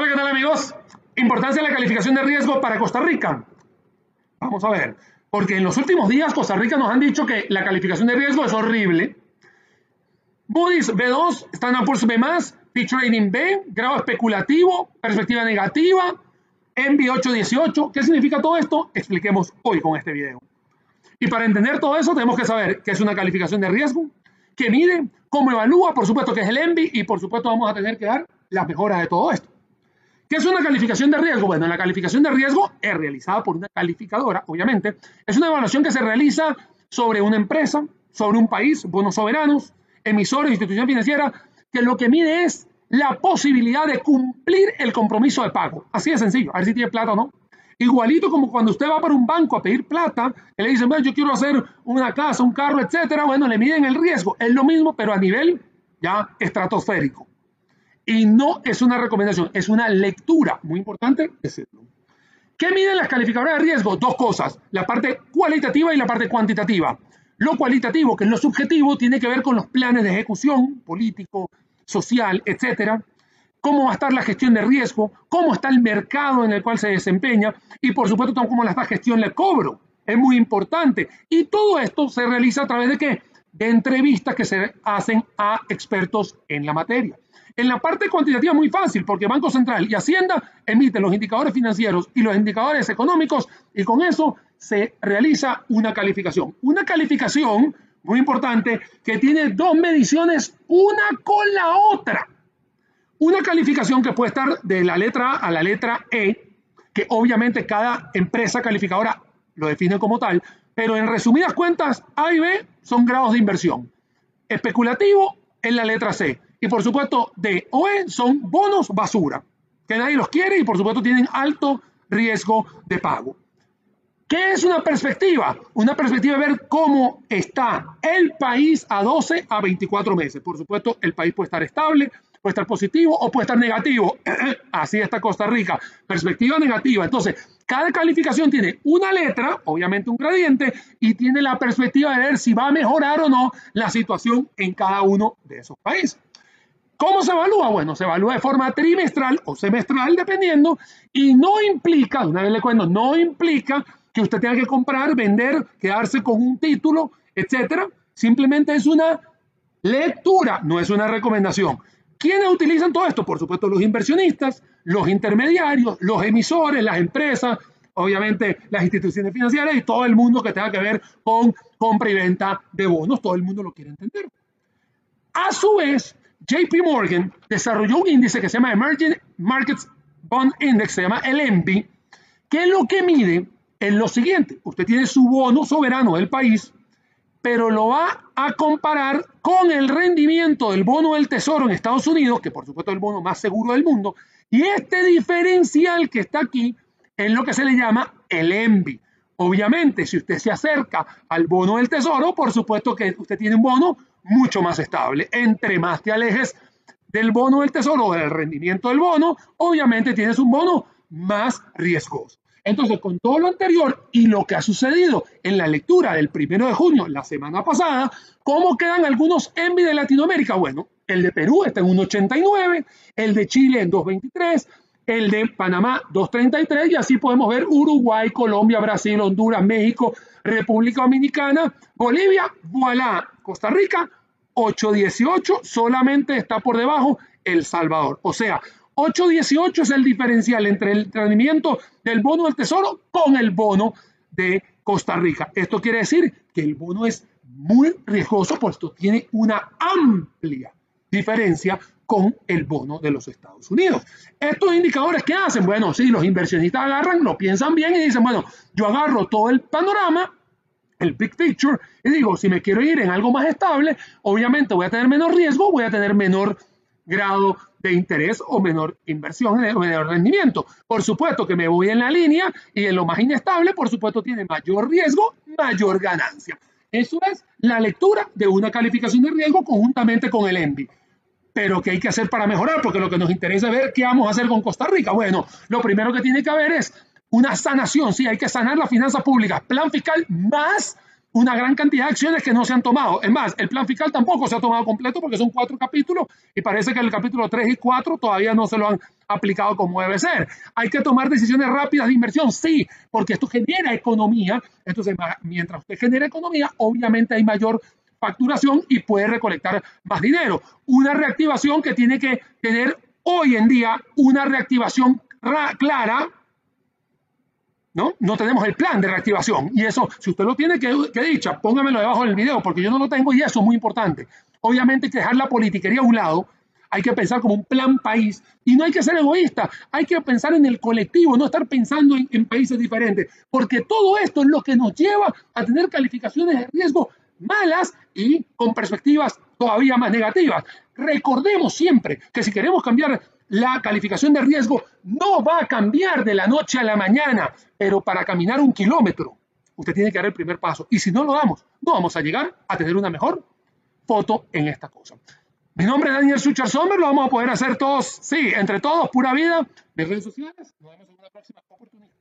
Hola, ¿qué tal amigos? Importancia de la calificación de riesgo para Costa Rica. Vamos a ver, porque en los últimos días Costa Rica nos han dicho que la calificación de riesgo es horrible. Moody's B2, Standard Poor's B+, Fitch Rating B, grado especulativo, perspectiva negativa, MB 818. ¿Qué significa todo esto? Expliquemos hoy con este video. Y para entender todo eso tenemos que saber qué es una calificación de riesgo, qué mide, cómo evalúa, por supuesto que es el ENVI y por supuesto vamos a tener que dar las mejoras de todo esto. ¿Qué es una calificación de riesgo? Bueno, la calificación de riesgo es realizada por una calificadora, obviamente. Es una evaluación que se realiza sobre una empresa, sobre un país, bonos soberanos, emisores, institución financiera, que lo que mide es la posibilidad de cumplir el compromiso de pago. Así de sencillo, a ver si tiene plata o no. Igualito como cuando usted va para un banco a pedir plata, y le dicen, bueno, yo quiero hacer una casa, un carro, etcétera. Bueno, le miden el riesgo. Es lo mismo, pero a nivel ya estratosférico. Y no es una recomendación, es una lectura. Muy importante. ¿Qué miden las calificadoras de riesgo? Dos cosas, la parte cualitativa y la parte cuantitativa. Lo cualitativo, que es lo subjetivo, tiene que ver con los planes de ejecución político, social, etcétera. Cómo va a estar la gestión de riesgo, cómo está el mercado en el cual se desempeña y, por supuesto, cómo está la gestión de cobro. Es muy importante. Y todo esto se realiza a través de qué? Entrevistas que se hacen a expertos en la materia. En la parte cuantitativa muy fácil porque Banco Central y Hacienda emiten los indicadores financieros y los indicadores económicos y con eso se realiza una calificación. Una calificación muy importante que tiene dos mediciones una con la otra. Una calificación que puede estar de la letra A a la letra E, que obviamente cada empresa calificadora lo define como tal, pero en resumidas cuentas, A y B son grados de inversión. Especulativo en la letra C y por supuesto, D o E son bonos basura, que nadie los quiere y por supuesto tienen alto riesgo de pago. ¿Qué es una perspectiva? Una perspectiva de ver cómo está el país a 12 a 24 meses. Por supuesto, el país puede estar estable, puede estar positivo o puede estar negativo. Así está Costa Rica. Perspectiva negativa. Entonces, cada calificación tiene una letra, obviamente un gradiente, y tiene la perspectiva de ver si va a mejorar o no la situación en cada uno de esos países. ¿Cómo se evalúa? Bueno, se evalúa de forma trimestral o semestral, dependiendo, y no implica, una vez le cuento, no implica que usted tenga que comprar, vender, quedarse con un título, etcétera. Simplemente es una lectura, no es una recomendación. ¿Quiénes utilizan todo esto? Por supuesto, los inversionistas, los intermediarios, los emisores, las empresas, obviamente las instituciones financieras y todo el mundo que tenga que ver con compra y venta de bonos. Todo el mundo lo quiere entender. A su vez, JP Morgan desarrolló un índice que se llama Emerging Markets Bond Index, se llama el ENVI, que es lo que mide en lo siguiente. Usted tiene su bono soberano del país, pero lo va a comparar con el rendimiento del bono del Tesoro en Estados Unidos, que por supuesto es el bono más seguro del mundo, y este diferencial que está aquí es lo que se le llama el ENVI. Obviamente, si usted se acerca al bono del Tesoro, por supuesto que usted tiene un bono mucho más estable. Entre más te alejes del bono del tesoro o del rendimiento del bono, obviamente tienes un bono más riesgoso. Entonces, con todo lo anterior y lo que ha sucedido en la lectura del primero de junio, la semana pasada, ¿cómo quedan algunos ENVI de Latinoamérica? Bueno, el de Perú está en 1,89, el de Chile en 2,23, el de Panamá 2.33 y así podemos ver Uruguay, Colombia, Brasil, Honduras, México, República Dominicana, Bolivia, voilà, Costa Rica 8.18, solamente está por debajo El Salvador. O sea, 8.18 es el diferencial entre el rendimiento del bono del Tesoro con el bono de Costa Rica. Esto quiere decir que el bono es muy riesgoso, puesto tiene una amplia diferencia con el bono de los Estados Unidos. Estos indicadores, ¿qué hacen? Bueno, sí, los inversionistas agarran, lo piensan bien y dicen, bueno, yo agarro todo el panorama, el big picture, y digo, si me quiero ir en algo más estable, obviamente voy a tener menos riesgo, voy a tener menor grado de interés o menor inversión, o menor rendimiento. Por supuesto que me voy en la línea y en lo más inestable, por supuesto, tiene mayor riesgo, mayor ganancia. Eso es la lectura de una calificación de riesgo conjuntamente con el ENVI pero ¿qué hay que hacer para mejorar? Porque lo que nos interesa es ver qué vamos a hacer con Costa Rica. Bueno, lo primero que tiene que haber es una sanación, sí, hay que sanar las finanzas públicas, plan fiscal más una gran cantidad de acciones que no se han tomado. Es más, el plan fiscal tampoco se ha tomado completo porque son cuatro capítulos y parece que el capítulo 3 y 4 todavía no se lo han aplicado como debe ser. Hay que tomar decisiones rápidas de inversión, sí, porque esto genera economía. Entonces, mientras usted genera economía, obviamente hay mayor facturación y puede recolectar más dinero. Una reactivación que tiene que tener hoy en día una reactivación clara ¿no? No tenemos el plan de reactivación. Y eso, si usted lo tiene que, que dicha, póngamelo debajo del video, porque yo no lo tengo y eso es muy importante. Obviamente hay que dejar la politiquería a un lado, hay que pensar como un plan país y no hay que ser egoísta, hay que pensar en el colectivo, no estar pensando en, en, países diferentes, porque todo esto es lo que nos lleva a tener calificaciones de riesgo malas y con perspectivas todavía más negativas. Recordemos siempre que si queremos cambiar la calificación de riesgo no va a cambiar de la noche a la mañana, pero para caminar un kilómetro, usted tiene que dar el primer paso. Y si no lo damos, no vamos a llegar a tener una mejor foto en esta cosa. Mi nombre es Daniel Suchar Sommer, lo vamos a poder hacer todos, sí, entre todos, pura vida, de redes sociales. Nos vemos en una próxima oportunidad.